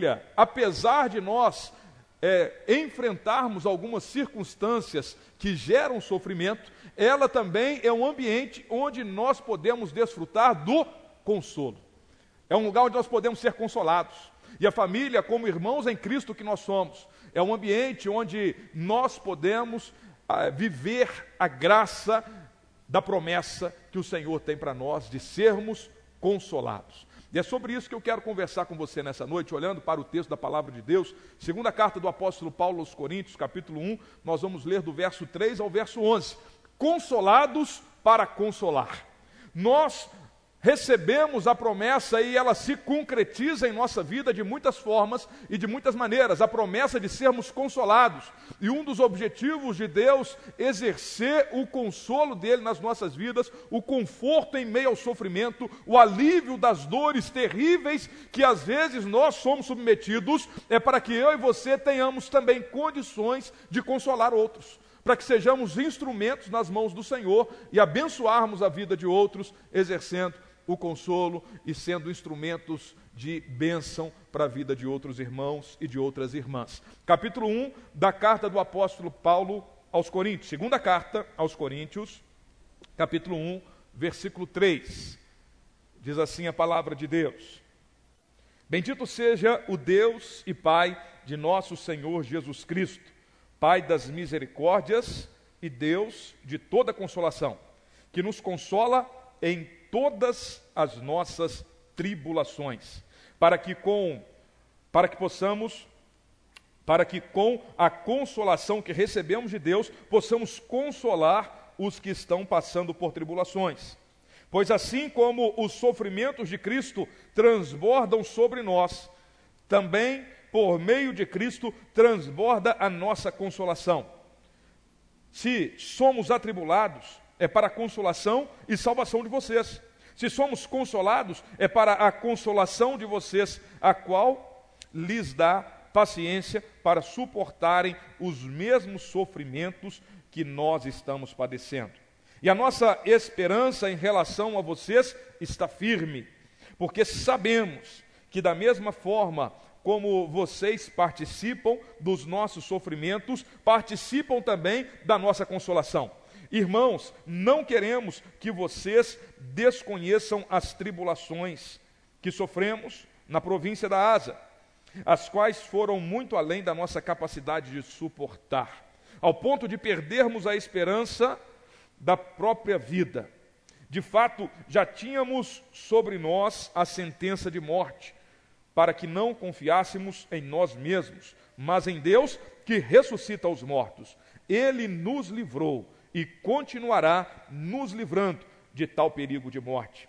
família, apesar de nós é, enfrentarmos algumas circunstâncias que geram sofrimento, ela também é um ambiente onde nós podemos desfrutar do consolo. É um lugar onde nós podemos ser consolados. E a família, como irmãos em Cristo que nós somos, é um ambiente onde nós podemos ah, viver a graça da promessa que o Senhor tem para nós de sermos consolados. E é sobre isso que eu quero conversar com você nessa noite, olhando para o texto da palavra de Deus, segunda carta do apóstolo Paulo aos Coríntios, capítulo 1, nós vamos ler do verso 3 ao verso 11. Consolados para consolar. Nós recebemos a promessa e ela se concretiza em nossa vida de muitas formas e de muitas maneiras. A promessa de sermos consolados. E um dos objetivos de Deus exercer o consolo dele nas nossas vidas, o conforto em meio ao sofrimento, o alívio das dores terríveis que às vezes nós somos submetidos, é para que eu e você tenhamos também condições de consolar outros para que sejamos instrumentos nas mãos do Senhor e abençoarmos a vida de outros, exercendo o consolo e sendo instrumentos de bênção para a vida de outros irmãos e de outras irmãs. Capítulo 1 da carta do apóstolo Paulo aos Coríntios. Segunda carta aos Coríntios, capítulo 1, versículo 3. Diz assim a palavra de Deus: Bendito seja o Deus e Pai de nosso Senhor Jesus Cristo, Pai das misericórdias e Deus de toda consolação, que nos consola em todas as nossas tribulações, para que com para que possamos para que com a consolação que recebemos de Deus possamos consolar os que estão passando por tribulações. Pois assim como os sofrimentos de Cristo transbordam sobre nós, também por meio de Cristo transborda a nossa consolação. Se somos atribulados, é para a consolação e salvação de vocês. Se somos consolados, é para a consolação de vocês, a qual lhes dá paciência para suportarem os mesmos sofrimentos que nós estamos padecendo. E a nossa esperança em relação a vocês está firme, porque sabemos que, da mesma forma como vocês participam dos nossos sofrimentos, participam também da nossa consolação. Irmãos, não queremos que vocês desconheçam as tribulações que sofremos na província da Asa, as quais foram muito além da nossa capacidade de suportar, ao ponto de perdermos a esperança da própria vida. De fato, já tínhamos sobre nós a sentença de morte, para que não confiássemos em nós mesmos, mas em Deus que ressuscita os mortos. Ele nos livrou e continuará nos livrando de tal perigo de morte.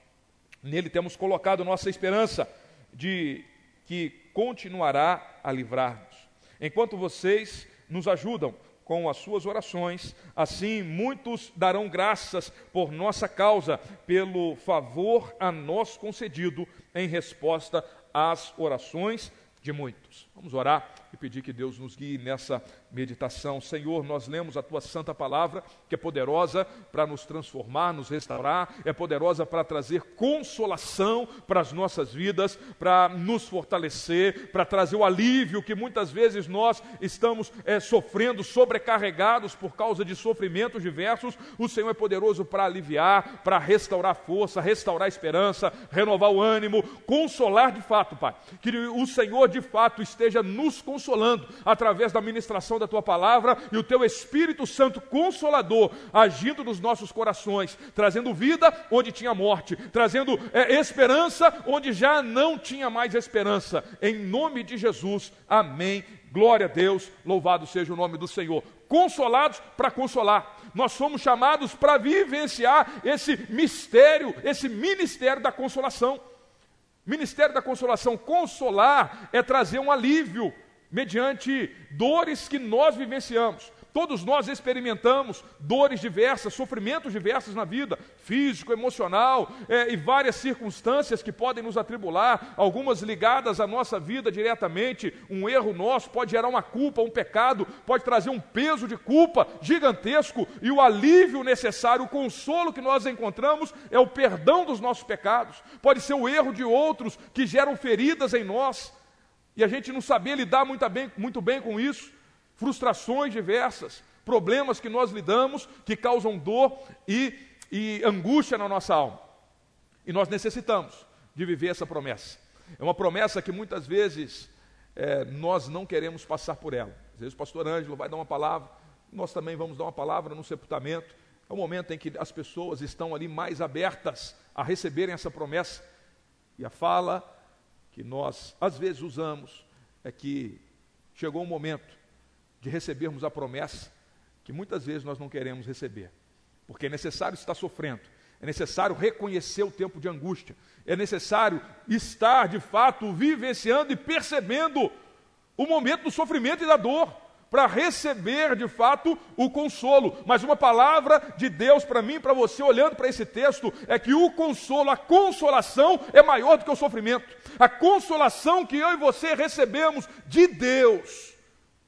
Nele temos colocado nossa esperança de que continuará a livrar-nos. Enquanto vocês nos ajudam com as suas orações, assim muitos darão graças por nossa causa, pelo favor a nós concedido em resposta às orações de muitos. Vamos orar e pedir que Deus nos guie nessa meditação. Senhor, nós lemos a tua santa palavra, que é poderosa para nos transformar, nos restaurar, é poderosa para trazer consolação para as nossas vidas, para nos fortalecer, para trazer o alívio que muitas vezes nós estamos é, sofrendo, sobrecarregados por causa de sofrimentos diversos. O Senhor é poderoso para aliviar, para restaurar força, restaurar esperança, renovar o ânimo, consolar de fato, Pai. Que o Senhor de fato esteja nos consolando através da ministração da tua palavra e o teu Espírito Santo consolador agindo nos nossos corações, trazendo vida onde tinha morte, trazendo é, esperança onde já não tinha mais esperança. Em nome de Jesus, amém. Glória a Deus, louvado seja o nome do Senhor. Consolados para consolar. Nós somos chamados para vivenciar esse mistério, esse ministério da consolação. Ministério da consolação, consolar é trazer um alívio, mediante dores que nós vivenciamos. Todos nós experimentamos dores diversas, sofrimentos diversos na vida, físico, emocional é, e várias circunstâncias que podem nos atribular, algumas ligadas à nossa vida diretamente. Um erro nosso pode gerar uma culpa, um pecado, pode trazer um peso de culpa gigantesco e o alívio necessário, o consolo que nós encontramos é o perdão dos nossos pecados. Pode ser o erro de outros que geram feridas em nós e a gente não sabia lidar muito bem, muito bem com isso, frustrações diversas, problemas que nós lidamos que causam dor e, e angústia na nossa alma. E nós necessitamos de viver essa promessa. É uma promessa que muitas vezes é, nós não queremos passar por ela. Às vezes o pastor Ângelo vai dar uma palavra, nós também vamos dar uma palavra no sepultamento. É o momento em que as pessoas estão ali mais abertas a receberem essa promessa. E a fala que nós às vezes usamos é que chegou o momento de recebermos a promessa que muitas vezes nós não queremos receber, porque é necessário estar sofrendo, é necessário reconhecer o tempo de angústia, é necessário estar de fato vivenciando e percebendo o momento do sofrimento e da dor para receber de fato o consolo. Mas uma palavra de Deus para mim, para você, olhando para esse texto, é que o consolo, a consolação é maior do que o sofrimento. A consolação que eu e você recebemos de Deus,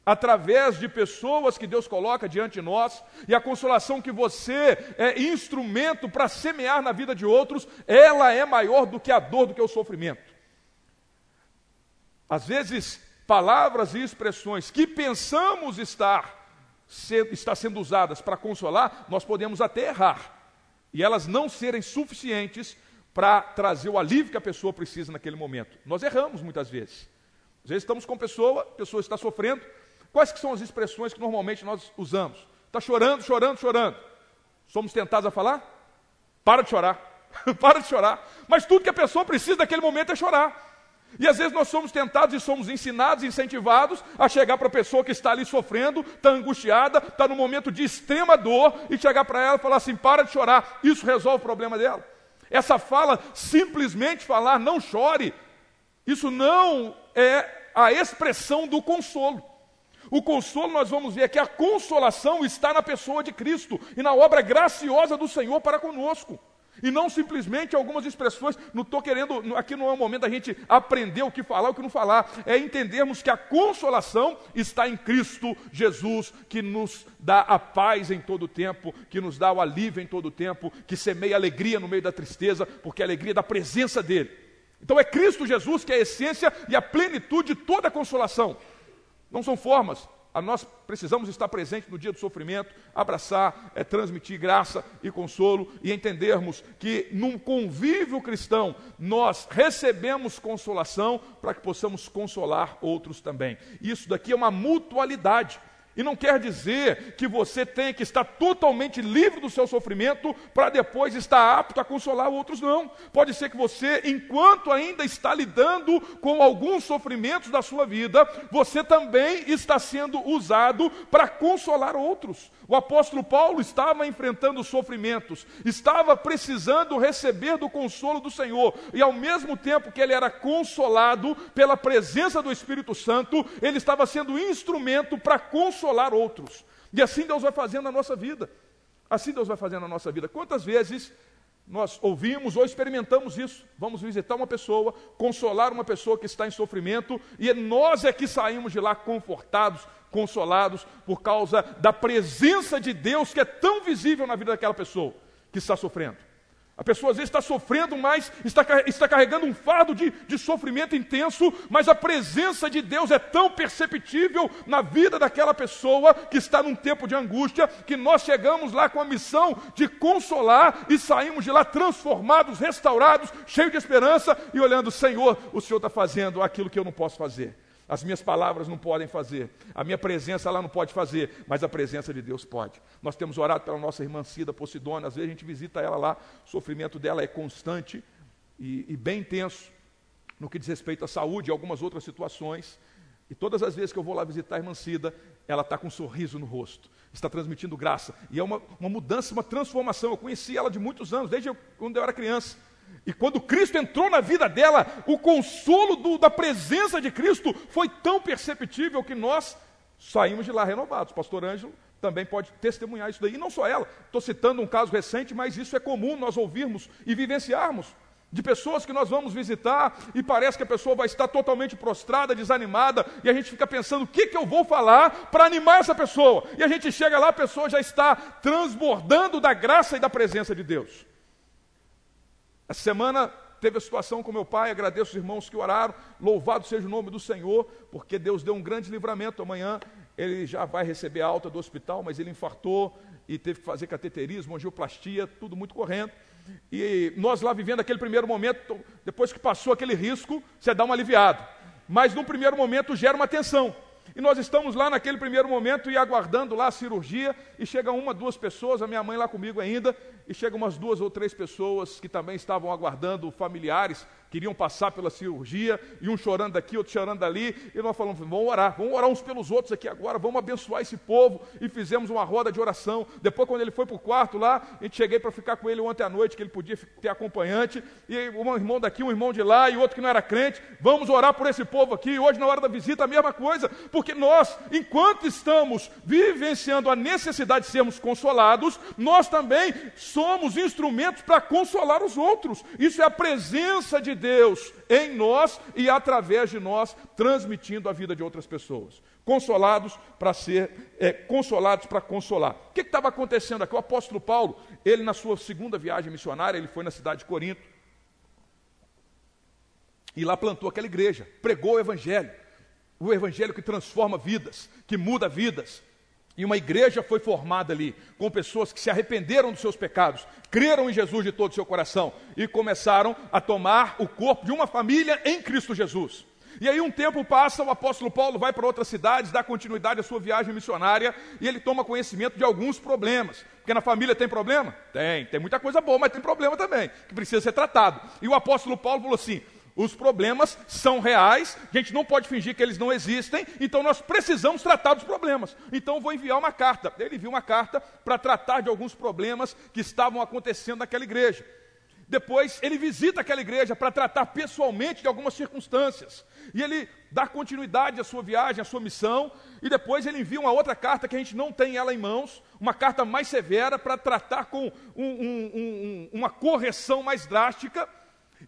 através de pessoas que Deus coloca diante de nós, e a consolação que você é instrumento para semear na vida de outros, ela é maior do que a dor, do que o sofrimento. Às vezes, palavras e expressões que pensamos estar, estar sendo usadas para consolar, nós podemos até errar, e elas não serem suficientes para trazer o alívio que a pessoa precisa naquele momento. Nós erramos muitas vezes. Às vezes estamos com pessoa, a pessoa está sofrendo. Quais que são as expressões que normalmente nós usamos? Está chorando, chorando, chorando. Somos tentados a falar? Para de chorar. Para de chorar. Mas tudo que a pessoa precisa naquele momento é chorar. E às vezes nós somos tentados e somos ensinados, incentivados a chegar para a pessoa que está ali sofrendo, está angustiada, está num momento de extrema dor, e chegar para ela e falar assim: para de chorar, isso resolve o problema dela. Essa fala, simplesmente falar, não chore, isso não é a expressão do consolo. O consolo, nós vamos ver que a consolação está na pessoa de Cristo e na obra graciosa do Senhor para conosco. E não simplesmente algumas expressões, não estou querendo, aqui não é o momento da gente aprender o que falar, o que não falar, é entendermos que a consolação está em Cristo Jesus, que nos dá a paz em todo o tempo, que nos dá o alívio em todo o tempo, que semeia alegria no meio da tristeza, porque é a alegria da presença dEle. Então é Cristo Jesus que é a essência e a plenitude de toda a consolação. Não são formas, nós precisamos estar presentes no dia do sofrimento, abraçar, é, transmitir graça e consolo e entendermos que num convívio cristão nós recebemos consolação para que possamos consolar outros também. Isso daqui é uma mutualidade. E não quer dizer que você tenha que estar totalmente livre do seu sofrimento para depois estar apto a consolar outros, não. Pode ser que você, enquanto ainda está lidando com alguns sofrimentos da sua vida, você também está sendo usado para consolar outros. O apóstolo Paulo estava enfrentando sofrimentos, estava precisando receber do consolo do Senhor, e ao mesmo tempo que ele era consolado pela presença do Espírito Santo, ele estava sendo instrumento para consolar outros. E assim Deus vai fazendo na nossa vida. Assim Deus vai fazendo na nossa vida. Quantas vezes nós ouvimos ou experimentamos isso. Vamos visitar uma pessoa, consolar uma pessoa que está em sofrimento, e nós é que saímos de lá confortados, consolados, por causa da presença de Deus que é tão visível na vida daquela pessoa que está sofrendo. A pessoa às vezes está sofrendo, mas está, está carregando um fardo de, de sofrimento intenso, mas a presença de Deus é tão perceptível na vida daquela pessoa que está num tempo de angústia, que nós chegamos lá com a missão de consolar e saímos de lá transformados, restaurados, cheios de esperança e olhando, Senhor, o Senhor está fazendo aquilo que eu não posso fazer. As minhas palavras não podem fazer, a minha presença lá não pode fazer, mas a presença de Deus pode. Nós temos orado pela nossa irmã Cida Posidônia, às vezes a gente visita ela lá, o sofrimento dela é constante e, e bem intenso no que diz respeito à saúde e algumas outras situações. E todas as vezes que eu vou lá visitar a irmã Cida, ela está com um sorriso no rosto, está transmitindo graça. E é uma, uma mudança, uma transformação. Eu conheci ela de muitos anos, desde quando eu era criança. E quando Cristo entrou na vida dela, o consolo do, da presença de Cristo foi tão perceptível que nós saímos de lá renovados. Pastor Ângelo também pode testemunhar isso daí. E não só ela, estou citando um caso recente, mas isso é comum nós ouvirmos e vivenciarmos. De pessoas que nós vamos visitar e parece que a pessoa vai estar totalmente prostrada, desanimada, e a gente fica pensando: o que, que eu vou falar para animar essa pessoa? E a gente chega lá, a pessoa já está transbordando da graça e da presença de Deus. Essa semana teve a situação com meu pai, agradeço os irmãos que oraram, louvado seja o nome do Senhor, porque Deus deu um grande livramento. Amanhã ele já vai receber alta do hospital, mas ele infartou e teve que fazer cateterismo, angioplastia, tudo muito correndo. E nós lá vivendo aquele primeiro momento, depois que passou aquele risco, você dá uma aliviada. Mas no primeiro momento gera uma tensão. E nós estamos lá naquele primeiro momento e aguardando lá a cirurgia, e chega uma, duas pessoas, a minha mãe lá comigo ainda, e chega umas duas ou três pessoas que também estavam aguardando familiares, queriam passar pela cirurgia, e um chorando aqui, outro chorando ali, e nós falamos, vamos orar, vamos orar uns pelos outros aqui agora, vamos abençoar esse povo, e fizemos uma roda de oração. Depois, quando ele foi para o quarto lá, a gente cheguei para ficar com ele ontem à noite, que ele podia ter acompanhante, e um irmão daqui, um irmão de lá, e outro que não era crente, vamos orar por esse povo aqui, hoje na hora da visita a mesma coisa, porque nós, enquanto estamos vivenciando a necessidade de sermos consolados, nós também somos instrumentos para consolar os outros, isso é a presença de Deus em nós e através de nós, transmitindo a vida de outras pessoas. Consolados para ser, é, consolados para consolar. O que estava acontecendo aqui? O apóstolo Paulo, ele na sua segunda viagem missionária, ele foi na cidade de Corinto, e lá plantou aquela igreja, pregou o evangelho, o evangelho que transforma vidas, que muda vidas. E uma igreja foi formada ali, com pessoas que se arrependeram dos seus pecados, creram em Jesus de todo o seu coração e começaram a tomar o corpo de uma família em Cristo Jesus. E aí um tempo passa, o apóstolo Paulo vai para outras cidades, dá continuidade à sua viagem missionária e ele toma conhecimento de alguns problemas. Porque na família tem problema? Tem, tem muita coisa boa, mas tem problema também, que precisa ser tratado. E o apóstolo Paulo falou assim: os problemas são reais, a gente não pode fingir que eles não existem, então nós precisamos tratar dos problemas. Então vou enviar uma carta. Ele enviou uma carta para tratar de alguns problemas que estavam acontecendo naquela igreja. Depois ele visita aquela igreja para tratar pessoalmente de algumas circunstâncias. E ele dá continuidade à sua viagem, à sua missão. E depois ele envia uma outra carta que a gente não tem ela em mãos, uma carta mais severa para tratar com um, um, um, uma correção mais drástica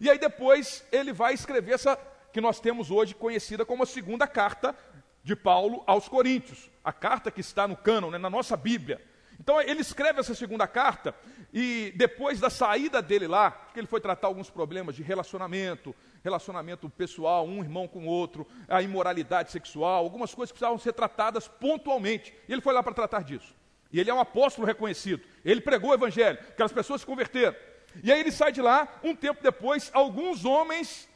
e aí depois ele vai escrever essa que nós temos hoje conhecida como a segunda carta de Paulo aos Coríntios, a carta que está no cânon, né, na nossa Bíblia. Então ele escreve essa segunda carta e depois da saída dele lá, que ele foi tratar alguns problemas de relacionamento, relacionamento pessoal, um irmão com o outro, a imoralidade sexual, algumas coisas que precisavam ser tratadas pontualmente. E ele foi lá para tratar disso. E ele é um apóstolo reconhecido. Ele pregou o evangelho, aquelas pessoas se converteram. E aí ele sai de lá, um tempo depois, alguns homens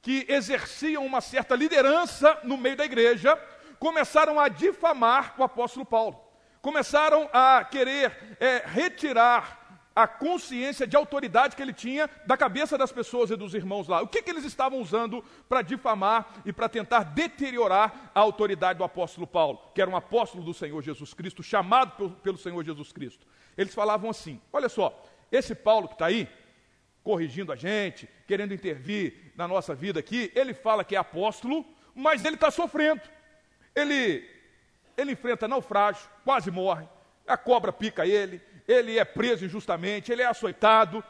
que exerciam uma certa liderança no meio da igreja começaram a difamar o apóstolo Paulo. Começaram a querer é, retirar a consciência de autoridade que ele tinha da cabeça das pessoas e dos irmãos lá. O que, que eles estavam usando para difamar e para tentar deteriorar a autoridade do apóstolo Paulo, que era um apóstolo do Senhor Jesus Cristo, chamado pelo, Senhor Jesus Cristo? Eles falavam assim: olha só, esse Paulo que está aí, corrigindo a gente, querendo intervir na nossa vida aqui, ele fala que é apóstolo, mas ele está sofrendo. Ele, ele enfrenta naufrágio, quase morre, a cobra pica ele, ele é preso injustamente, ele é açoitado.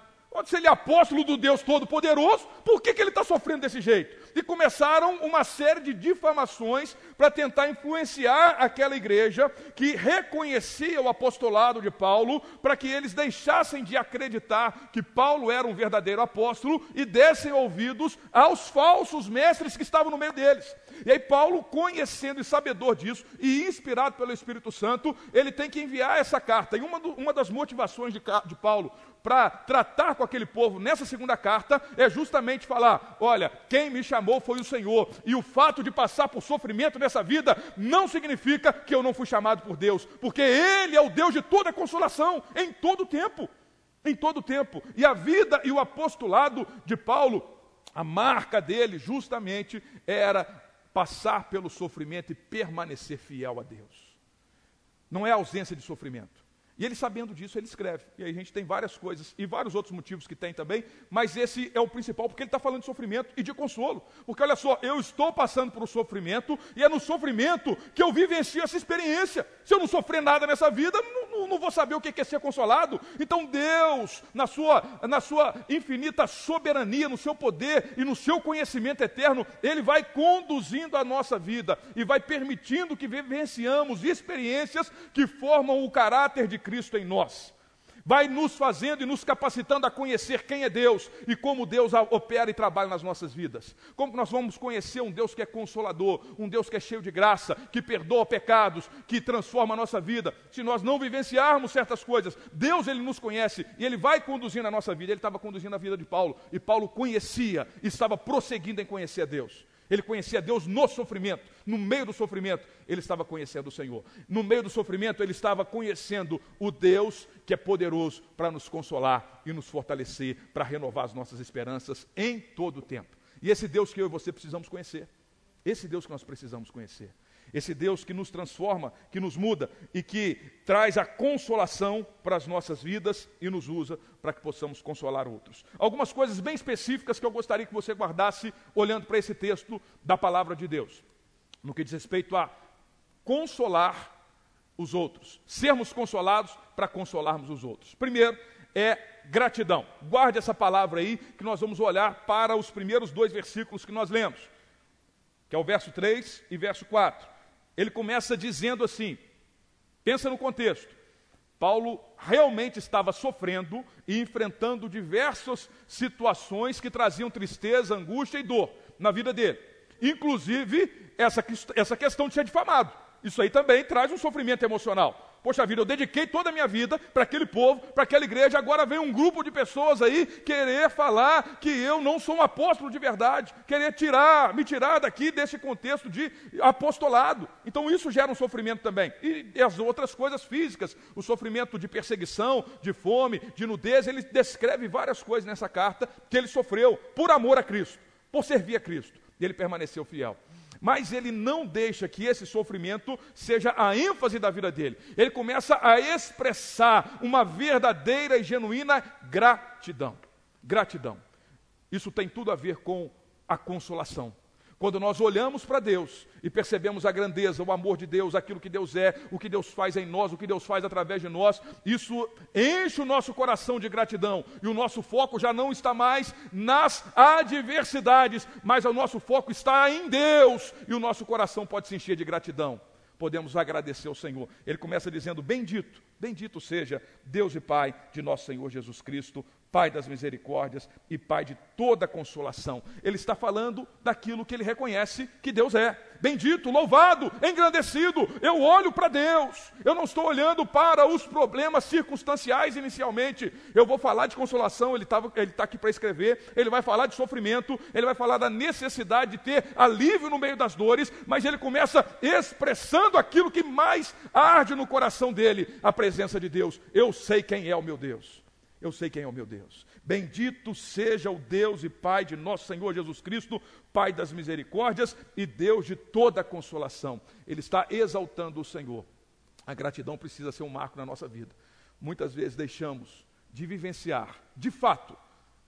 Se ele é apóstolo do Deus Todo-Poderoso, por que, que ele está sofrendo desse jeito? E começaram uma série de difamações para tentar influenciar aquela igreja que reconhecia o apostolado de Paulo, para que eles deixassem de acreditar que Paulo era um verdadeiro apóstolo e dessem ouvidos aos falsos mestres que estavam no meio deles. E aí, Paulo, conhecendo e sabedor disso, e inspirado pelo Espírito Santo, ele tem que enviar essa carta. E uma, do, uma das motivações de, de Paulo para tratar com aquele povo nessa segunda carta é justamente falar: olha, quem me chamou foi o Senhor, e o fato de passar por sofrimento nessa vida não significa que eu não fui chamado por Deus, porque Ele é o Deus de toda consolação, em todo tempo. Em todo tempo. E a vida e o apostolado de Paulo, a marca dele justamente era passar pelo sofrimento e permanecer fiel a Deus. Não é ausência de sofrimento. E ele, sabendo disso, ele escreve. E aí a gente tem várias coisas e vários outros motivos que tem também, mas esse é o principal, porque ele está falando de sofrimento e de consolo. Porque olha só, eu estou passando por um sofrimento, e é no sofrimento que eu vivencio essa experiência. Se eu não sofrer nada nessa vida, não, não, não vou saber o que é ser consolado. Então Deus, na sua, na sua infinita soberania, no seu poder e no seu conhecimento eterno, Ele vai conduzindo a nossa vida e vai permitindo que vivenciamos experiências que formam o caráter de Cristo em nós. Vai nos fazendo e nos capacitando a conhecer quem é Deus e como Deus opera e trabalha nas nossas vidas. Como nós vamos conhecer um Deus que é consolador, um Deus que é cheio de graça, que perdoa pecados, que transforma a nossa vida. Se nós não vivenciarmos certas coisas, Deus ele nos conhece e ele vai conduzindo a nossa vida. Ele estava conduzindo a vida de Paulo e Paulo conhecia e estava prosseguindo em conhecer a Deus. Ele conhecia Deus no sofrimento, no meio do sofrimento, ele estava conhecendo o Senhor. No meio do sofrimento, ele estava conhecendo o Deus que é poderoso para nos consolar e nos fortalecer, para renovar as nossas esperanças em todo o tempo. E esse Deus que eu e você precisamos conhecer. Esse Deus que nós precisamos conhecer. Esse Deus que nos transforma, que nos muda e que traz a consolação para as nossas vidas e nos usa para que possamos consolar outros. Algumas coisas bem específicas que eu gostaria que você guardasse olhando para esse texto da palavra de Deus, no que diz respeito a consolar os outros, sermos consolados para consolarmos os outros. Primeiro é gratidão. Guarde essa palavra aí, que nós vamos olhar para os primeiros dois versículos que nós lemos, que é o verso 3 e verso 4 ele começa dizendo assim: pensa no contexto. Paulo realmente estava sofrendo e enfrentando diversas situações que traziam tristeza, angústia e dor na vida dele. Inclusive, essa, essa questão de ser difamado. Isso aí também traz um sofrimento emocional. Poxa vida, eu dediquei toda a minha vida para aquele povo, para aquela igreja, agora vem um grupo de pessoas aí querer falar que eu não sou um apóstolo de verdade, querer tirar, me tirar daqui desse contexto de apostolado. Então isso gera um sofrimento também. E, as outras coisas físicas, o sofrimento de perseguição, de fome, de nudez, ele descreve várias coisas nessa carta que ele sofreu por amor a Cristo, por servir a Cristo. E ele permaneceu fiel. Mas ele não deixa que esse sofrimento seja a ênfase da vida dele. Ele começa a expressar uma verdadeira e genuína gratidão. Gratidão. Isso tem tudo a ver com a consolação. Quando nós olhamos para Deus e percebemos a grandeza, o amor de Deus, aquilo que Deus é, o que Deus faz em nós, o que Deus faz através de nós, isso enche o nosso coração de gratidão. E o nosso foco já não está mais nas adversidades, mas o nosso foco está em Deus. E o nosso coração pode se encher de gratidão. Podemos agradecer ao Senhor. Ele começa dizendo: Bendito, bendito seja Deus e Pai de nosso Senhor Jesus Cristo, Pai das misericórdias e Pai de toda consolação. Ele está falando daquilo que ele reconhece que Deus é. Bendito, louvado, engrandecido. Eu olho para Deus. Eu não estou olhando para os problemas circunstanciais inicialmente. Eu vou falar de consolação, ele está ele tá aqui para escrever. Ele vai falar de sofrimento, ele vai falar da necessidade de ter alívio no meio das dores, mas ele começa expressando aquilo que mais arde no coração dele: a presença de Deus. Eu sei quem é o meu Deus. Eu sei quem é o meu Deus. Bendito seja o Deus e Pai de nosso Senhor Jesus Cristo, Pai das misericórdias e Deus de toda consolação. Ele está exaltando o Senhor. A gratidão precisa ser um marco na nossa vida. Muitas vezes deixamos de vivenciar, de fato,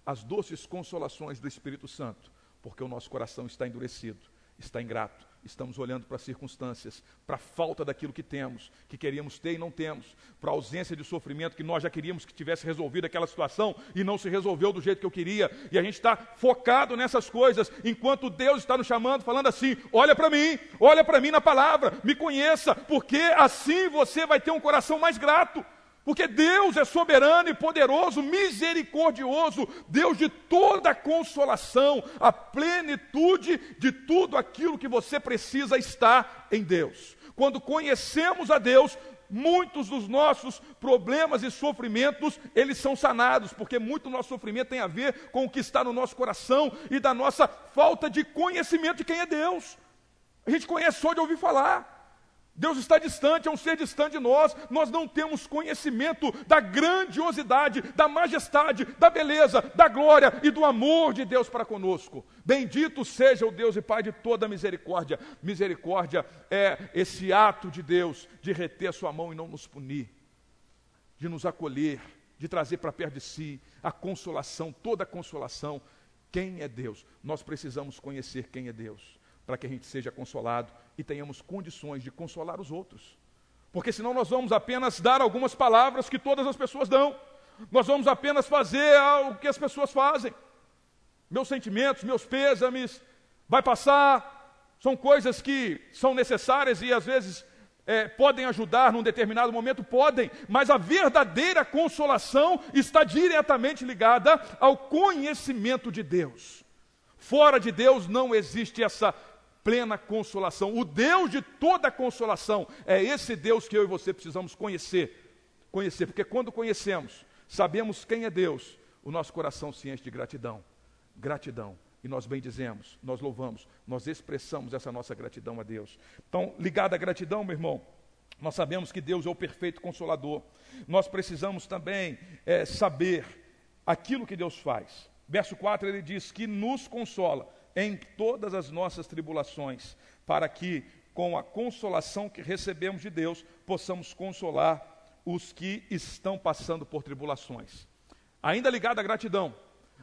as doces consolações do Espírito Santo, porque o nosso coração está endurecido, está ingrato, estamos olhando para as circunstâncias, para a falta daquilo que temos, que queríamos ter e não temos, para a ausência de sofrimento que nós já queríamos que tivesse resolvido aquela situação e não se resolveu do jeito que eu queria, e a gente está focado nessas coisas, enquanto Deus está nos chamando, falando assim: olha para mim, olha para mim na palavra, me conheça, porque assim você vai ter um coração mais grato. Porque Deus é soberano e poderoso, misericordioso, Deus de toda consolação, a plenitude de tudo aquilo que você precisa está em Deus. Quando conhecemos a Deus, muitos dos nossos problemas e sofrimentos, eles são sanados, porque muito do nosso sofrimento tem a ver com o que está no nosso coração e da nossa falta de conhecimento de quem é Deus. A gente conhece só de ouvir falar. Deus está distante, é um ser distante de nós. Nós não temos conhecimento da grandiosidade, da majestade, da beleza, da glória e do amor de Deus para conosco. Bendito seja o Deus e Pai de toda misericórdia. Misericórdia é esse ato de Deus de reter a sua mão e não nos punir, de nos acolher, de trazer para perto de si a consolação, toda a consolação. Quem é Deus? Nós precisamos conhecer quem é Deus para que a gente seja consolado e tenhamos condições de consolar os outros. Porque senão nós vamos apenas dar algumas palavras que todas as pessoas dão. Nós vamos apenas fazer o que as pessoas fazem. Meus sentimentos, meus pêsames, vai passar. São coisas que são necessárias e às vezes é, podem ajudar num determinado momento? Podem, mas a verdadeira consolação está diretamente ligada ao conhecimento de Deus. Fora de Deus não existe essa plena consolação. O Deus de toda consolação é esse Deus que eu e você precisamos conhecer. Conhecer, porque quando conhecemos, sabemos quem é Deus, o nosso coração se enche de gratidão. Gratidão. E nós bendizemos, nós louvamos, nós expressamos essa nossa gratidão a Deus. Então, ligado à gratidão, meu irmão, nós sabemos que Deus é o perfeito consolador. Nós precisamos também é, saber aquilo que Deus faz. Verso 4 ele diz que nos consola em todas as nossas tribulações, para que, com a consolação que recebemos de Deus, possamos consolar os que estão passando por tribulações. Ainda ligado à gratidão.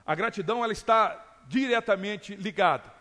A gratidão ela está diretamente ligada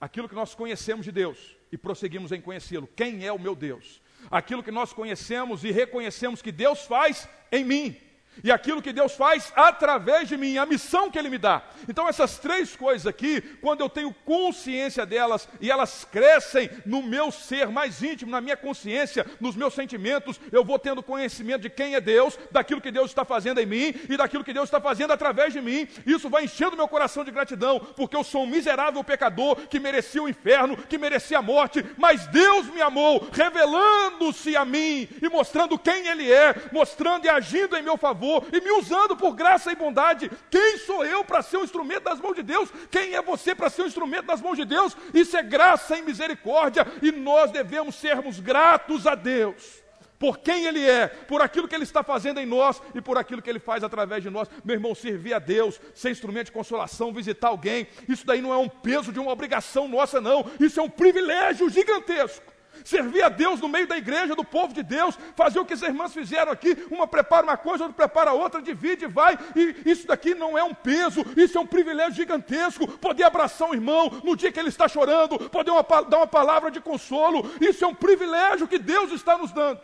àquilo que nós conhecemos de Deus e prosseguimos em conhecê-lo. Quem é o meu Deus? Aquilo que nós conhecemos e reconhecemos que Deus faz em mim e aquilo que Deus faz através de mim, a missão que Ele me dá. Então, essas três coisas aqui, quando eu tenho consciência delas e elas crescem no meu ser mais íntimo, na minha consciência, nos meus sentimentos, eu vou tendo conhecimento de quem é Deus, daquilo que Deus está fazendo em mim e daquilo que Deus está fazendo através de mim. Isso vai enchendo meu coração de gratidão, porque eu sou um miserável pecador que merecia o inferno, que merecia a morte, mas Deus me amou, revelando-se a mim e mostrando quem Ele é, mostrando e agindo em meu favor e me usando por graça e bondade. Quem sou eu para ser um instrumento das mãos de Deus? Quem é você para ser um instrumento das mãos de Deus? Isso é graça e misericórdia e nós devemos sermos gratos a Deus por quem Ele é, por aquilo que Ele está fazendo em nós e por aquilo que Ele faz através de nós. Meu irmão, servir a Deus, ser instrumento de consolação, visitar alguém, isso daí não é um peso de uma obrigação nossa, não. Isso é um privilégio gigantesco servir a Deus no meio da igreja, do povo de Deus, fazer o que as irmãs fizeram aqui, uma prepara uma coisa, outra prepara outra, divide e vai, e isso daqui não é um peso, isso é um privilégio gigantesco, poder abraçar um irmão no dia que ele está chorando, poder uma, dar uma palavra de consolo, isso é um privilégio que Deus está nos dando.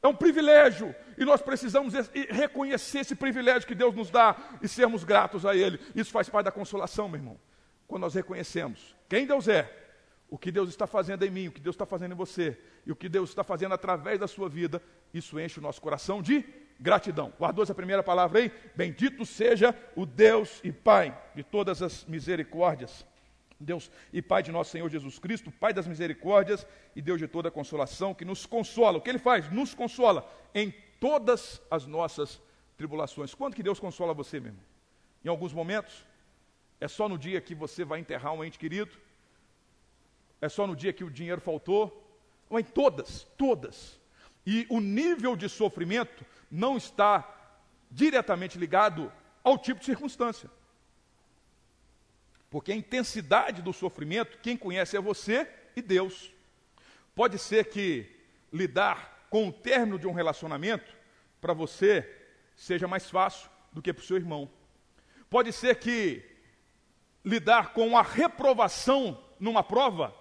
É um privilégio, e nós precisamos reconhecer esse privilégio que Deus nos dá e sermos gratos a Ele. Isso faz parte da consolação, meu irmão. Quando nós reconhecemos quem Deus é, o que Deus está fazendo em mim, o que Deus está fazendo em você, e o que Deus está fazendo através da sua vida, isso enche o nosso coração de gratidão. Guardou essa primeira palavra aí? Bendito seja o Deus e Pai de todas as misericórdias. Deus e Pai de nosso Senhor Jesus Cristo, Pai das misericórdias e Deus de toda consolação, que nos consola. O que Ele faz? Nos consola em todas as nossas tribulações. Quando que Deus consola você, meu irmão? Em alguns momentos? É só no dia que você vai enterrar um ente querido? É só no dia que o dinheiro faltou? Ou em todas, todas. E o nível de sofrimento não está diretamente ligado ao tipo de circunstância. Porque a intensidade do sofrimento, quem conhece é você e Deus. Pode ser que lidar com o término de um relacionamento, para você, seja mais fácil do que para o seu irmão. Pode ser que lidar com a reprovação numa prova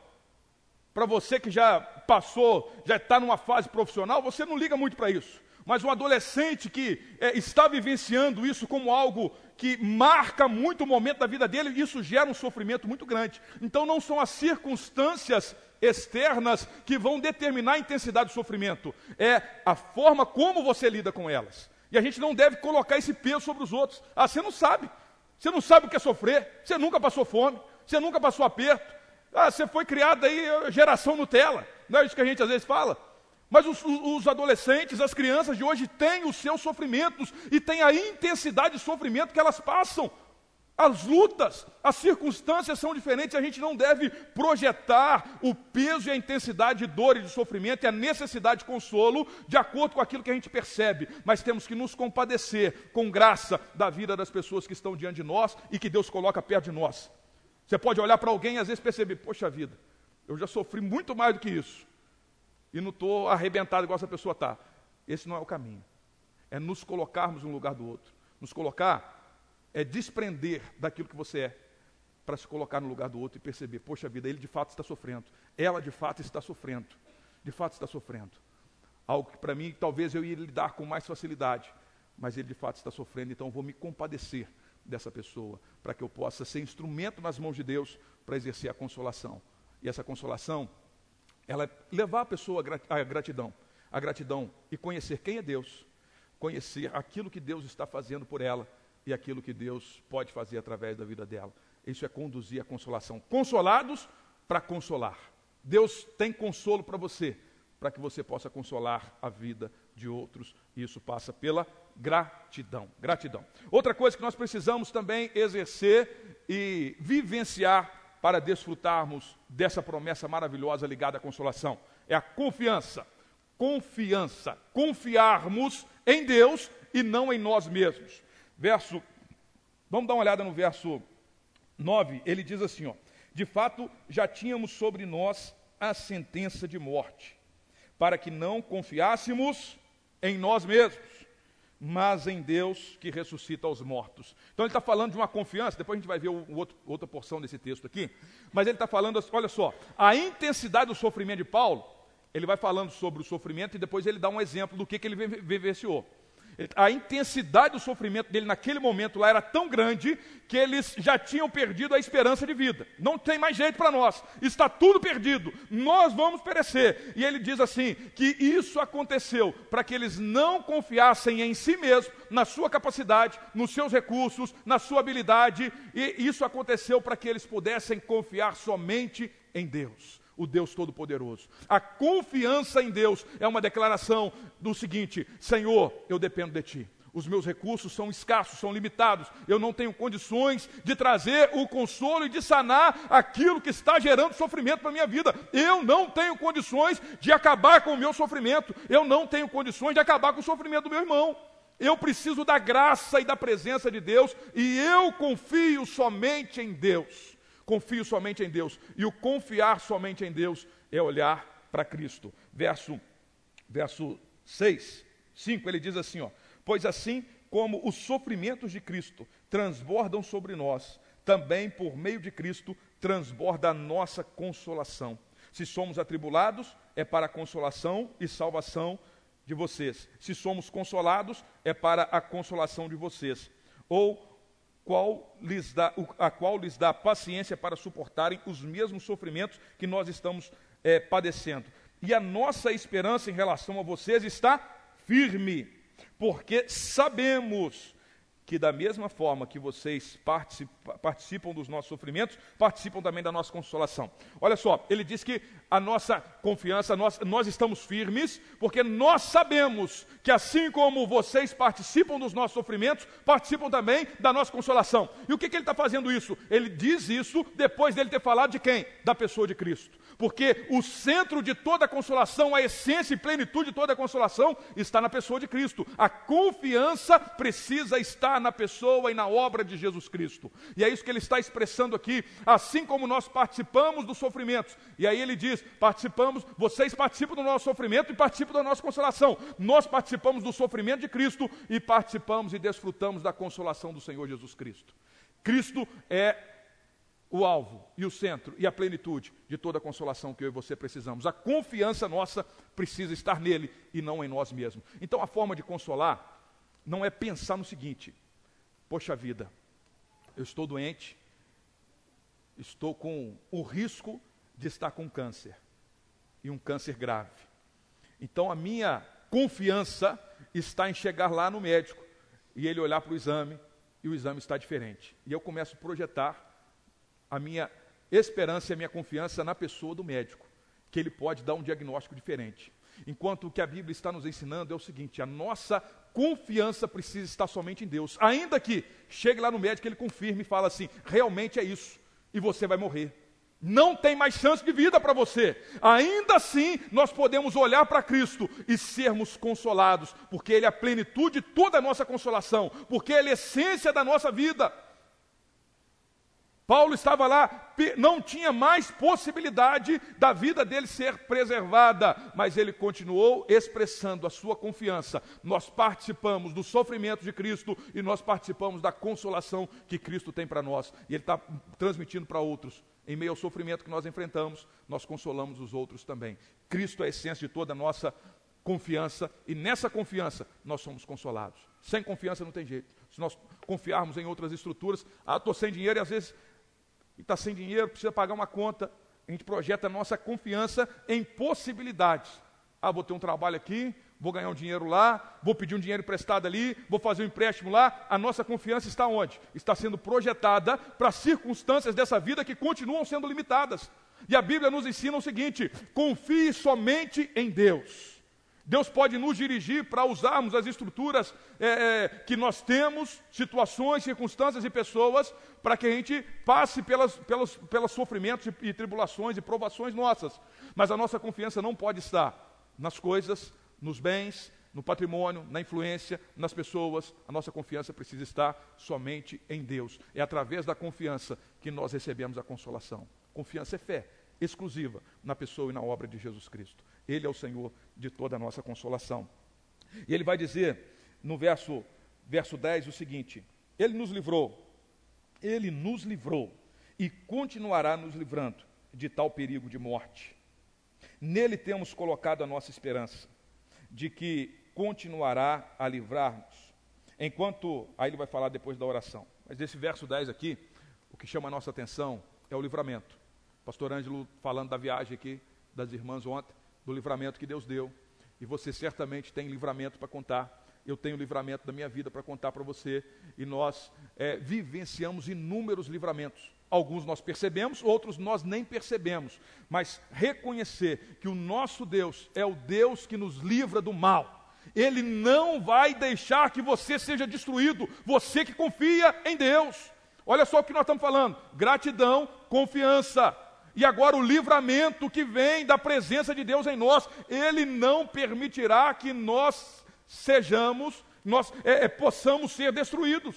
para você que já passou, já está numa fase profissional, você não liga muito para isso. Mas um adolescente que é, está vivenciando isso como algo que marca muito o momento da vida dele, isso gera um sofrimento muito grande. Então não são as circunstâncias externas que vão determinar a intensidade do sofrimento, é a forma como você lida com elas. E a gente não deve colocar esse peso sobre os outros. Ah, você não sabe. Você não sabe o que é sofrer. Você nunca passou fome. Você nunca passou aperto. Ah, você foi criado aí, geração Nutella. Não é isso que a gente às vezes fala? Mas os, os, adolescentes, as crianças de hoje têm os seus sofrimentos e têm a intensidade de sofrimento que elas passam. As lutas, as circunstâncias são diferentes, a gente não deve projetar o peso e a intensidade de dor e de sofrimento e a necessidade de consolo de acordo com aquilo que a gente percebe, mas temos que nos compadecer com graça da vida das pessoas que estão diante de nós e que Deus coloca perto de nós. Você pode olhar para alguém e às vezes perceber, poxa vida, eu já sofri muito mais do que isso. E não estou arrebentado igual essa pessoa está. Esse não é o caminho. É nos colocarmos um lugar do outro. Nos colocar é desprender daquilo que você é, para se colocar no lugar do outro e perceber, poxa vida, ele de fato está sofrendo. Ela de fato está sofrendo. De fato está sofrendo. Algo que para mim talvez eu ia lidar com mais facilidade. Mas ele de fato está sofrendo, então eu vou me compadecer dessa pessoa, para que eu possa ser instrumento nas mãos de Deus para exercer a consolação. E essa consolação ela é levar a pessoa à gratidão, a gratidão e conhecer quem é Deus, conhecer aquilo que Deus está fazendo por ela e aquilo que Deus pode fazer através da vida dela. Isso é conduzir a consolação. Consolados para consolar. Deus tem consolo para você, para que você possa consolar a vida de outros. E isso passa pela gratidão. Gratidão. Outra coisa que nós precisamos também exercer e vivenciar para desfrutarmos dessa promessa maravilhosa ligada à consolação é a confiança. Confiança. Confiarmos em Deus e não em nós mesmos. Verso, vamos dar uma olhada no verso 9, ele diz assim: ó, De fato, já tínhamos sobre nós a sentença de morte, para que não confiássemos em nós mesmos, mas em Deus que ressuscita os mortos. Então ele está falando de uma confiança, depois a gente vai ver o, o outro, outra porção desse texto aqui, mas ele está falando, olha só, a intensidade do sofrimento de Paulo, ele vai falando sobre o sofrimento e depois ele dá um exemplo do que, que ele vivenciou a intensidade do sofrimento dele naquele momento lá era tão grande que eles já tinham perdido a esperança de vida. Não tem mais jeito para nós, está tudo perdido, nós vamos perecer. E ele diz assim: que isso aconteceu para que eles não confiassem em si mesmos, na sua capacidade, nos seus recursos, na sua habilidade, e isso aconteceu para que eles pudessem confiar somente em Deus o Deus Todo-Poderoso. A confiança em Deus é uma declaração do seguinte: Senhor, eu dependo de Ti. Os meus recursos são escassos, são limitados. Eu não tenho condições de trazer o consolo e de sanar aquilo que está gerando sofrimento para a minha vida. Eu não tenho condições de acabar com o meu sofrimento. Eu não tenho condições de acabar com o sofrimento do meu irmão. Eu preciso da graça e da presença de Deus e eu confio somente em Deus confio somente em Deus. E o confiar somente em Deus é olhar para Cristo. Verso, verso 6, 5, ele diz assim: ó, Pois assim como os sofrimentos de Cristo transbordam sobre nós, também por meio de Cristo transborda a nossa consolação. Se somos atribulados, é para a consolação e salvação de vocês. Se somos consolados, é para a consolação de vocês. Ou qual lhes dá, a qual lhes dá paciência para suportarem os mesmos sofrimentos que nós estamos é, padecendo. E a nossa esperança em relação a vocês está firme, porque sabemos que da mesma forma que vocês participam dos nossos sofrimentos, participam também da nossa consolação. Olha só, ele diz que a nossa confiança, nós, nós estamos firmes, porque nós sabemos que assim como vocês participam dos nossos sofrimentos, participam também da nossa consolação. E o que, que ele está fazendo isso? Ele diz isso depois dele ter falado de quem? Da pessoa de Cristo. Porque o centro de toda a consolação, a essência e plenitude de toda a consolação está na pessoa de Cristo. A confiança precisa estar na pessoa e na obra de Jesus Cristo. E é isso que ele está expressando aqui, assim como nós participamos dos sofrimentos. E aí ele diz: participamos, vocês participam do nosso sofrimento e participam da nossa consolação. Nós participamos do sofrimento de Cristo e participamos e desfrutamos da consolação do Senhor Jesus Cristo. Cristo é o alvo e o centro e a plenitude de toda a consolação que eu e você precisamos. A confiança nossa precisa estar nele e não em nós mesmos. Então a forma de consolar não é pensar no seguinte: poxa vida, eu estou doente, estou com o risco de estar com câncer e um câncer grave. Então a minha confiança está em chegar lá no médico e ele olhar para o exame e o exame está diferente. E eu começo a projetar a minha esperança e a minha confiança na pessoa do médico, que ele pode dar um diagnóstico diferente. Enquanto o que a Bíblia está nos ensinando é o seguinte: a nossa confiança precisa estar somente em Deus. Ainda que chegue lá no médico, ele confirme e fala assim: realmente é isso, e você vai morrer. Não tem mais chance de vida para você. Ainda assim, nós podemos olhar para Cristo e sermos consolados, porque Ele é a plenitude de toda a nossa consolação, porque Ele é a essência da nossa vida. Paulo estava lá, não tinha mais possibilidade da vida dele ser preservada, mas ele continuou expressando a sua confiança. Nós participamos do sofrimento de Cristo e nós participamos da consolação que Cristo tem para nós. E ele está transmitindo para outros. Em meio ao sofrimento que nós enfrentamos, nós consolamos os outros também. Cristo é a essência de toda a nossa confiança e nessa confiança nós somos consolados. Sem confiança não tem jeito. Se nós confiarmos em outras estruturas, ah, estou sem dinheiro e às vezes e está sem dinheiro, precisa pagar uma conta. A gente projeta a nossa confiança em possibilidades. Ah, vou ter um trabalho aqui, vou ganhar um dinheiro lá, vou pedir um dinheiro emprestado ali, vou fazer um empréstimo lá. A nossa confiança está onde? Está sendo projetada para circunstâncias dessa vida que continuam sendo limitadas. E a Bíblia nos ensina o seguinte: confie somente em Deus. Deus pode nos dirigir para usarmos as estruturas é, é, que nós temos, situações, circunstâncias e pessoas, para que a gente passe pelas, pelos, pelos sofrimentos e, e tribulações e provações nossas. Mas a nossa confiança não pode estar nas coisas, nos bens, no patrimônio, na influência, nas pessoas. A nossa confiança precisa estar somente em Deus. É através da confiança que nós recebemos a consolação. Confiança é fé exclusiva na pessoa e na obra de Jesus Cristo. Ele é o Senhor de toda a nossa consolação. E ele vai dizer no verso, verso 10 o seguinte: Ele nos livrou, ele nos livrou e continuará nos livrando de tal perigo de morte. Nele temos colocado a nossa esperança de que continuará a livrar-nos. Enquanto, aí ele vai falar depois da oração. Mas esse verso 10 aqui, o que chama a nossa atenção é o livramento. Pastor Ângelo falando da viagem aqui das irmãs ontem, do livramento que Deus deu. E você certamente tem livramento para contar. Eu tenho livramento da minha vida para contar para você. E nós é, vivenciamos inúmeros livramentos. Alguns nós percebemos, outros nós nem percebemos. Mas reconhecer que o nosso Deus é o Deus que nos livra do mal. Ele não vai deixar que você seja destruído. Você que confia em Deus. Olha só o que nós estamos falando: gratidão, confiança. E agora o livramento que vem da presença de Deus em nós, Ele não permitirá que nós sejamos, nós é, é, possamos ser destruídos.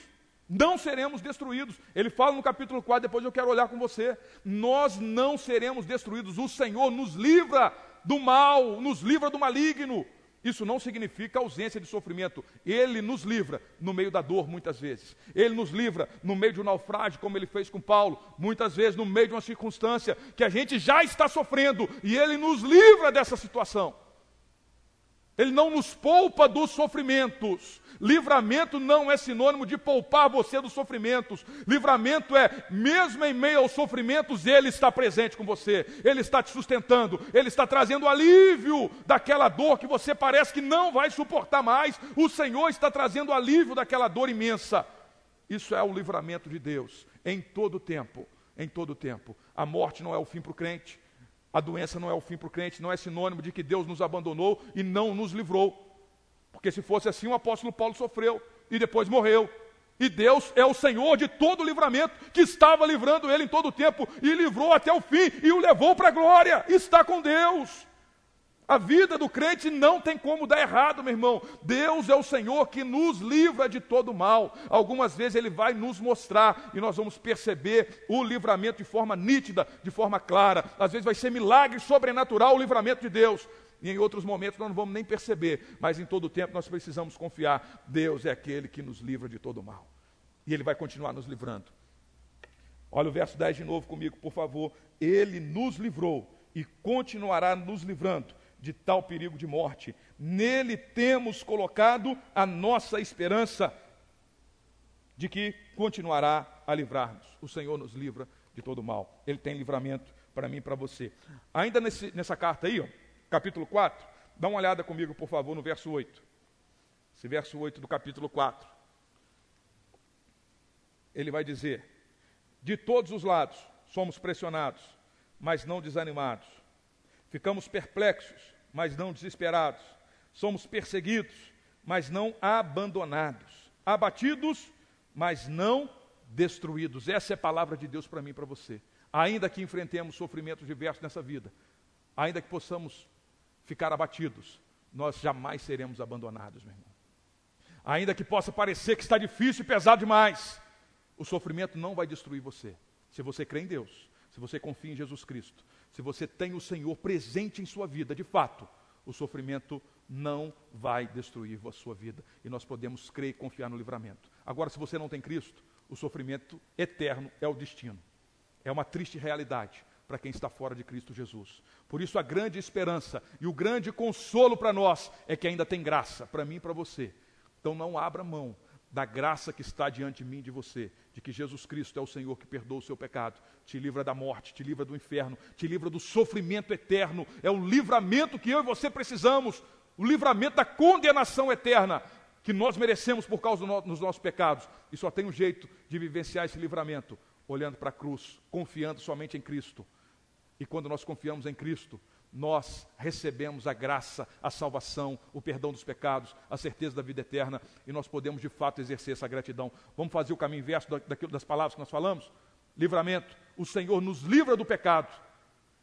Não seremos destruídos. Ele fala no capítulo 4, depois eu quero olhar com você. Nós não seremos destruídos. O Senhor nos livra do mal, nos livra do maligno. Isso não significa ausência de sofrimento. Ele nos livra no meio da dor, muitas vezes. Ele nos livra no meio de um naufrágio, como ele fez com Paulo, muitas vezes no meio de uma circunstância que a gente já está sofrendo, e ele nos livra dessa situação. Ele não nos poupa dos sofrimentos. Livramento não é sinônimo de poupar você dos sofrimentos. Livramento é, mesmo em meio aos sofrimentos, Ele está presente com você. Ele está te sustentando. Ele está trazendo alívio daquela dor que você parece que não vai suportar mais. O Senhor está trazendo alívio daquela dor imensa. Isso é o livramento de Deus em todo o tempo. Em todo o tempo. A morte não é o fim para o crente. A doença não é o fim para o crente, não é sinônimo de que Deus nos abandonou e não nos livrou. Porque se fosse assim, o apóstolo Paulo sofreu e depois morreu. E Deus é o Senhor de todo o livramento, que estava livrando ele em todo o tempo e livrou até o fim e o levou para a glória. Está com Deus. A vida do crente não tem como dar errado, meu irmão. Deus é o Senhor que nos livra de todo mal. Algumas vezes Ele vai nos mostrar e nós vamos perceber o livramento de forma nítida, de forma clara. Às vezes vai ser milagre sobrenatural o livramento de Deus. E em outros momentos nós não vamos nem perceber, mas em todo tempo nós precisamos confiar. Deus é aquele que nos livra de todo mal. E Ele vai continuar nos livrando. Olha o verso 10 de novo comigo, por favor. Ele nos livrou e continuará nos livrando de tal perigo de morte. Nele temos colocado a nossa esperança de que continuará a livrar-nos. O Senhor nos livra de todo mal. Ele tem livramento para mim e para você. Ainda nesse, nessa carta aí, ó, capítulo 4, dá uma olhada comigo, por favor, no verso 8. Esse verso 8 do capítulo 4. Ele vai dizer: De todos os lados somos pressionados, mas não desanimados Ficamos perplexos, mas não desesperados. Somos perseguidos, mas não abandonados. Abatidos, mas não destruídos. Essa é a palavra de Deus para mim e para você. Ainda que enfrentemos sofrimentos diversos nessa vida, ainda que possamos ficar abatidos, nós jamais seremos abandonados, meu irmão. Ainda que possa parecer que está difícil e pesado demais, o sofrimento não vai destruir você. Se você crê em Deus, se você confia em Jesus Cristo, se você tem o Senhor presente em sua vida, de fato, o sofrimento não vai destruir a sua vida. E nós podemos crer e confiar no livramento. Agora, se você não tem Cristo, o sofrimento eterno é o destino. É uma triste realidade para quem está fora de Cristo Jesus. Por isso, a grande esperança e o grande consolo para nós é que ainda tem graça, para mim e para você. Então, não abra mão da graça que está diante de mim e de você, de que Jesus Cristo é o Senhor que perdoa o seu pecado, te livra da morte, te livra do inferno, te livra do sofrimento eterno. É o livramento que eu e você precisamos, o livramento da condenação eterna que nós merecemos por causa dos nossos pecados. E só tem um jeito de vivenciar esse livramento, olhando para a cruz, confiando somente em Cristo. E quando nós confiamos em Cristo, nós recebemos a graça, a salvação, o perdão dos pecados, a certeza da vida eterna e nós podemos de fato exercer essa gratidão. Vamos fazer o caminho inverso daquilo, das palavras que nós falamos? Livramento. O Senhor nos livra do pecado,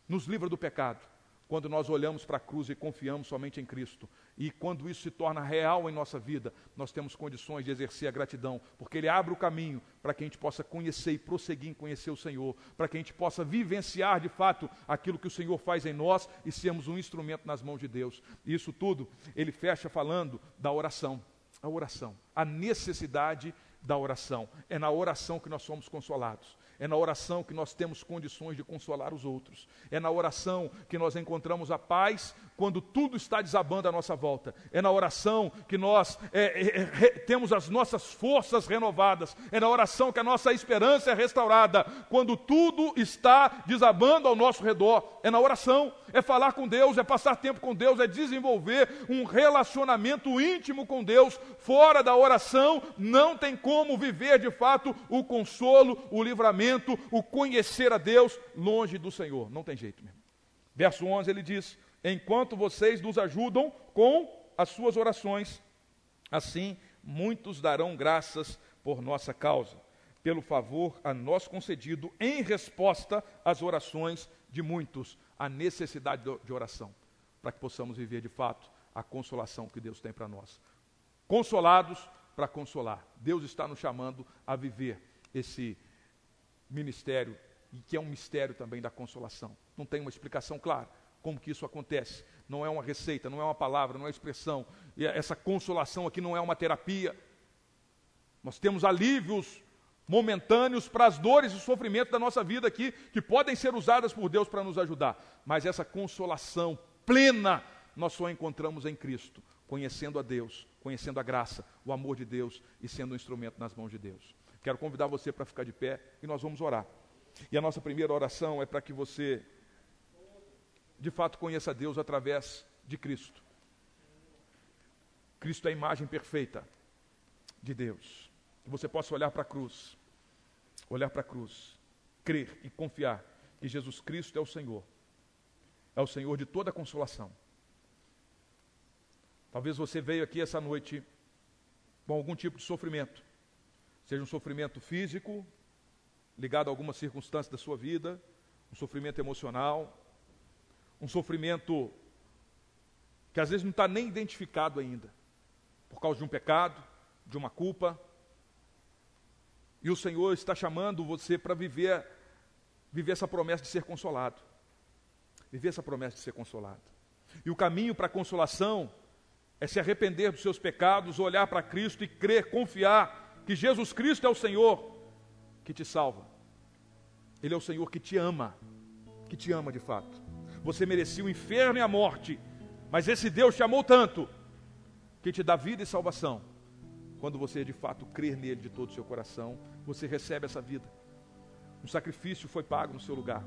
nos livra do pecado quando nós olhamos para a cruz e confiamos somente em Cristo. E quando isso se torna real em nossa vida, nós temos condições de exercer a gratidão, porque Ele abre o caminho para que a gente possa conhecer e prosseguir em conhecer o Senhor, para que a gente possa vivenciar de fato aquilo que o Senhor faz em nós e sermos um instrumento nas mãos de Deus. E isso tudo Ele fecha falando da oração. A oração, a necessidade da oração. É na oração que nós somos consolados. É na oração que nós temos condições de consolar os outros. É na oração que nós encontramos a paz quando tudo está desabando à nossa volta. É na oração que nós é, é, é, temos as nossas forças renovadas. É na oração que a nossa esperança é restaurada. Quando tudo está desabando ao nosso redor. É na oração. É falar com Deus, é passar tempo com Deus, é desenvolver um relacionamento íntimo com Deus. Fora da oração, não tem como viver de fato o consolo, o livramento, o conhecer a Deus longe do Senhor. Não tem jeito mesmo. Verso 11 ele diz enquanto vocês nos ajudam com as suas orações. Assim, muitos darão graças por nossa causa, pelo favor a nós concedido em resposta às orações de muitos, a necessidade de oração, para que possamos viver de fato a consolação que Deus tem para nós. Consolados para consolar. Deus está nos chamando a viver esse ministério, e que é um mistério também da consolação. Não tem uma explicação clara como que isso acontece. Não é uma receita, não é uma palavra, não é uma expressão. E essa consolação aqui não é uma terapia. Nós temos alívios momentâneos para as dores e sofrimentos da nossa vida aqui, que podem ser usadas por Deus para nos ajudar. Mas essa consolação plena nós só encontramos em Cristo, conhecendo a Deus, conhecendo a graça, o amor de Deus e sendo um instrumento nas mãos de Deus. Quero convidar você para ficar de pé e nós vamos orar. E a nossa primeira oração é para que você de fato conheça Deus através de Cristo. Cristo é a imagem perfeita de Deus. Que você possa olhar para a cruz, olhar para a cruz, crer e confiar que Jesus Cristo é o Senhor. É o Senhor de toda consolação. Talvez você veio aqui essa noite com algum tipo de sofrimento, seja um sofrimento físico, ligado a alguma circunstância da sua vida, um sofrimento emocional, um sofrimento que às vezes não está nem identificado ainda, por causa de um pecado, de uma culpa. E o Senhor está chamando você para viver, viver essa promessa de ser consolado. Viver essa promessa de ser consolado. E o caminho para a consolação é se arrepender dos seus pecados, olhar para Cristo e crer, confiar que Jesus Cristo é o Senhor que te salva. Ele é o Senhor que te ama, que te ama de fato. Você merecia o inferno e a morte, mas esse Deus te amou tanto que te dá vida e salvação. Quando você de fato crer nele de todo o seu coração, você recebe essa vida. Um sacrifício foi pago no seu lugar.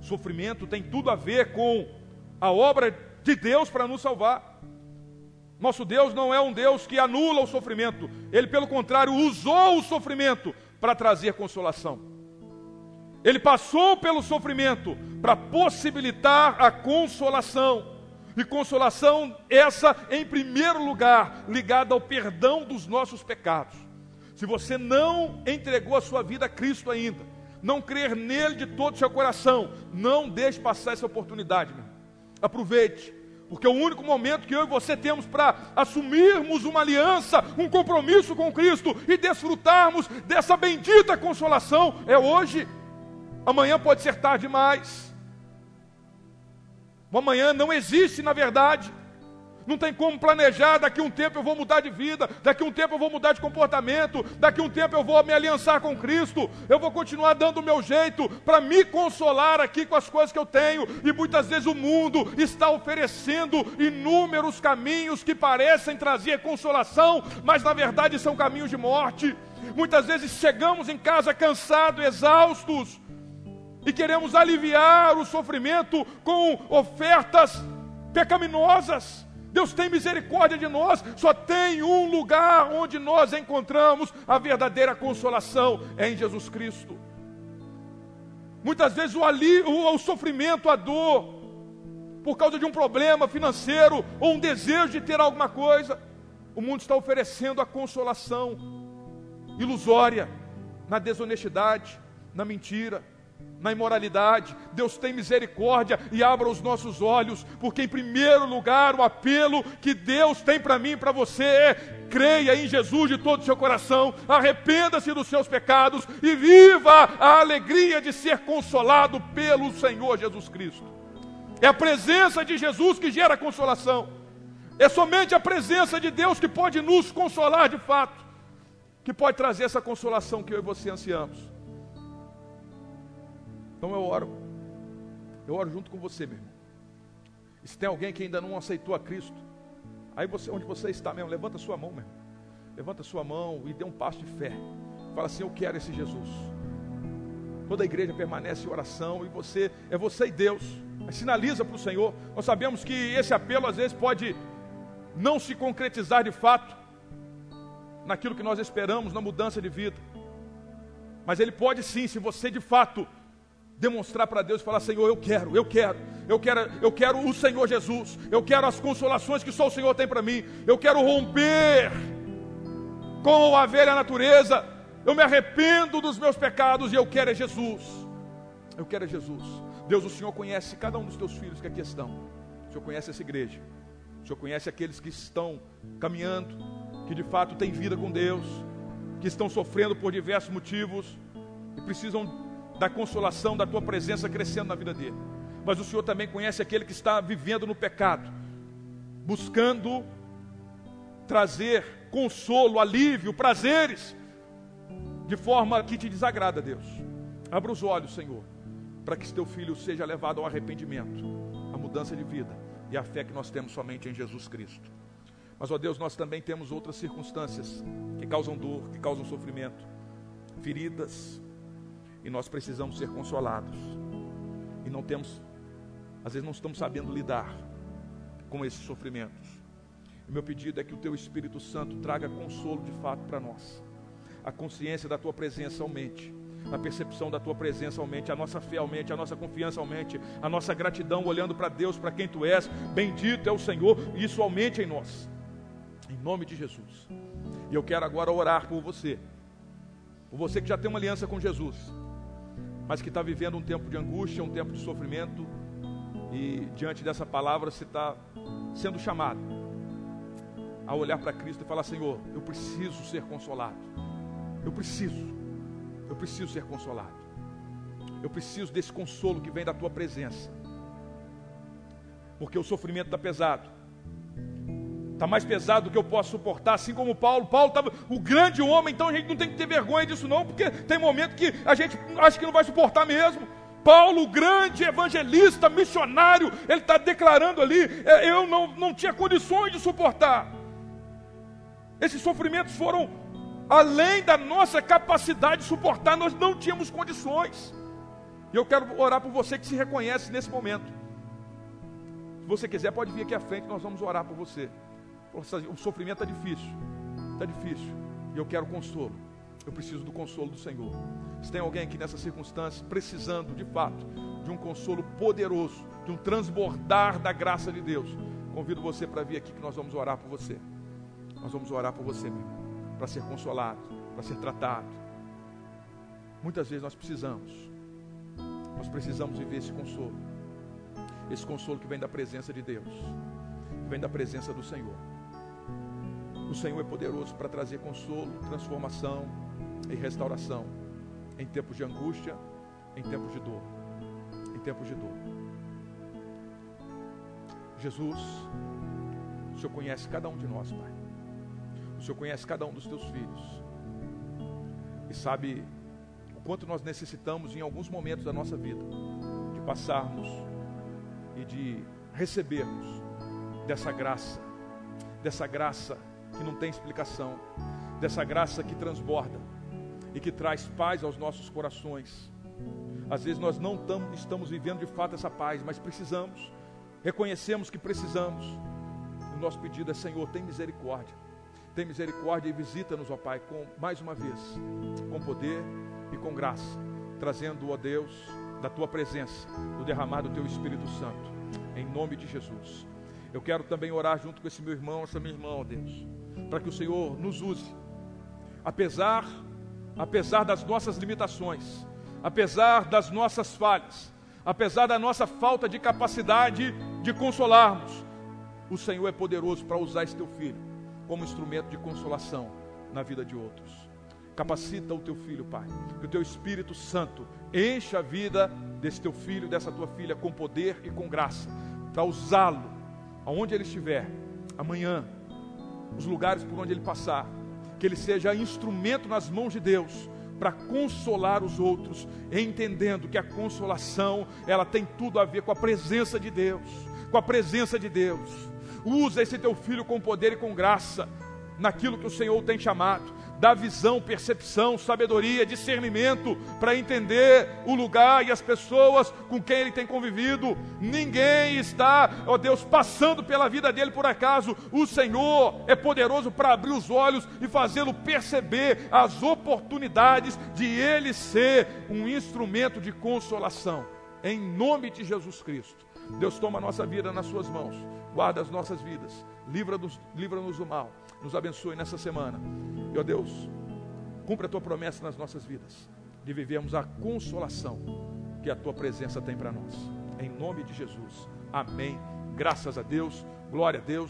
Sofrimento tem tudo a ver com a obra de Deus para nos salvar. Nosso Deus não é um Deus que anula o sofrimento, ele, pelo contrário, usou o sofrimento para trazer consolação. Ele passou pelo sofrimento para possibilitar a consolação. E consolação essa, em primeiro lugar, ligada ao perdão dos nossos pecados. Se você não entregou a sua vida a Cristo ainda, não crer nele de todo o seu coração, não deixe passar essa oportunidade. Meu. Aproveite, porque o único momento que eu e você temos para assumirmos uma aliança, um compromisso com Cristo e desfrutarmos dessa bendita consolação é hoje. Amanhã pode ser tarde demais. O amanhã não existe na verdade. não tem como planejar. Daqui um tempo eu vou mudar de vida, daqui um tempo eu vou mudar de comportamento, daqui um tempo eu vou me aliançar com Cristo, eu vou continuar dando o meu jeito para me consolar aqui com as coisas que eu tenho. E muitas vezes o mundo está oferecendo inúmeros caminhos que parecem trazer consolação, mas na verdade são caminhos de morte. Muitas vezes chegamos em casa cansados, exaustos, e queremos aliviar o sofrimento com ofertas pecaminosas. Deus tem misericórdia de nós, só tem um lugar onde nós encontramos a verdadeira consolação, é em Jesus Cristo. Muitas vezes o, ali, o, o sofrimento, a dor, por causa de um problema financeiro ou um desejo de ter alguma coisa, o mundo está oferecendo a consolação ilusória na desonestidade, na mentira na imoralidade. Deus tem misericórdia e abra os nossos olhos, porque em primeiro lugar o apelo que Deus tem para mim e para você é: creia em Jesus de todo o seu coração, arrependa-se dos seus pecados e viva a alegria de ser consolado pelo Senhor Jesus Cristo. É a presença de Jesus que gera consolação. É somente a presença de Deus que pode nos consolar de fato, que pode trazer essa consolação que eu e você ansiamos. Então eu oro. Eu oro junto com você, meu irmão. E se tem alguém que ainda não aceitou a Cristo, aí você, onde você está mesmo, levanta sua mão, meu irmão. Levanta sua mão e dê um passo de fé. Fala assim: Eu quero esse Jesus. Toda a igreja permanece em oração e você, é você e Deus. Mas sinaliza para o Senhor. Nós sabemos que esse apelo às vezes pode não se concretizar de fato naquilo que nós esperamos, na mudança de vida. Mas ele pode sim, se você de fato demonstrar para Deus e falar: Senhor, eu quero, eu quero, eu quero, eu quero o Senhor Jesus, eu quero as consolações que só o Senhor tem para mim, eu quero romper com a velha natureza, eu me arrependo dos meus pecados e eu quero é Jesus. Eu quero é Jesus. Deus, o Senhor conhece cada um dos teus filhos que aqui estão. O Senhor conhece essa igreja. O Senhor conhece aqueles que estão caminhando, que de fato têm vida com Deus, que estão sofrendo por diversos motivos e precisam da consolação da tua presença crescendo na vida dele. Mas o Senhor também conhece aquele que está vivendo no pecado, buscando trazer consolo, alívio, prazeres, de forma que te desagrada, Deus. Abra os olhos, Senhor, para que teu filho seja levado ao arrependimento, à mudança de vida e à fé que nós temos somente em Jesus Cristo. Mas, ó Deus, nós também temos outras circunstâncias que causam dor, que causam sofrimento, feridas, e nós precisamos ser consolados. E não temos, às vezes não estamos sabendo lidar com esses sofrimentos. O meu pedido é que o teu Espírito Santo traga consolo de fato para nós. A consciência da tua presença aumente, a percepção da tua presença aumente, a nossa fé aumente, a nossa confiança aumente, a nossa gratidão olhando para Deus, para quem tu és. Bendito é o Senhor, e isso aumente em nós. Em nome de Jesus. E eu quero agora orar por você. Por você que já tem uma aliança com Jesus mas que está vivendo um tempo de angústia, um tempo de sofrimento, e diante dessa palavra você está sendo chamado a olhar para Cristo e falar: Senhor, eu preciso ser consolado, eu preciso, eu preciso ser consolado, eu preciso desse consolo que vem da tua presença, porque o sofrimento está pesado, Está mais pesado do que eu posso suportar, assim como Paulo. Paulo estava o grande homem, então a gente não tem que ter vergonha disso, não, porque tem momento que a gente acha que não vai suportar mesmo. Paulo, grande evangelista, missionário, ele está declarando ali: é, eu não, não tinha condições de suportar. Esses sofrimentos foram além da nossa capacidade de suportar, nós não tínhamos condições. E eu quero orar por você que se reconhece nesse momento. Se você quiser, pode vir aqui à frente, nós vamos orar por você. O sofrimento está difícil, está difícil. E eu quero consolo. Eu preciso do consolo do Senhor. Se tem alguém aqui nessa circunstância precisando, de fato, de um consolo poderoso, de um transbordar da graça de Deus, convido você para vir aqui que nós vamos orar por você. Nós vamos orar por você, meu irmão, para ser consolado, para ser tratado. Muitas vezes nós precisamos, nós precisamos viver esse consolo, esse consolo que vem da presença de Deus, que vem da presença do Senhor. O Senhor é poderoso para trazer consolo, transformação e restauração em tempos de angústia, em tempos de dor. Em tempos de dor. Jesus, O Senhor conhece cada um de nós, Pai. O Senhor conhece cada um dos teus filhos. E sabe o quanto nós necessitamos em alguns momentos da nossa vida de passarmos e de recebermos dessa graça, dessa graça que não tem explicação, dessa graça que transborda e que traz paz aos nossos corações. Às vezes nós não tam, estamos vivendo de fato essa paz, mas precisamos, reconhecemos que precisamos. O nosso pedido é: Senhor, tem misericórdia, tem misericórdia e visita-nos, ó Pai, com mais uma vez, com poder e com graça, trazendo, ó Deus, da tua presença, o derramar do teu Espírito Santo, em nome de Jesus. Eu quero também orar junto com esse meu irmão, essa minha irmã, ó Deus, para que o Senhor nos use, apesar, apesar das nossas limitações, apesar das nossas falhas, apesar da nossa falta de capacidade de consolarmos, o Senhor é poderoso para usar esse teu filho como instrumento de consolação na vida de outros. Capacita o teu filho, Pai, que o teu Espírito Santo encha a vida desse teu filho, dessa tua filha, com poder e com graça, para usá-lo aonde ele estiver, amanhã, os lugares por onde ele passar, que ele seja instrumento nas mãos de Deus para consolar os outros, entendendo que a consolação, ela tem tudo a ver com a presença de Deus, com a presença de Deus. Usa esse teu filho com poder e com graça naquilo que o Senhor tem chamado dá visão, percepção, sabedoria, discernimento para entender o lugar e as pessoas com quem ele tem convivido. Ninguém está, ó Deus, passando pela vida dele por acaso. O Senhor é poderoso para abrir os olhos e fazê-lo perceber as oportunidades de ele ser um instrumento de consolação. Em nome de Jesus Cristo. Deus toma a nossa vida nas suas mãos, guarda as nossas vidas, livra-nos livra do mal, nos abençoe nessa semana. E ó Deus, cumpra a tua promessa nas nossas vidas, de vivermos a consolação que a tua presença tem para nós. Em nome de Jesus. Amém. Graças a Deus. Glória a Deus.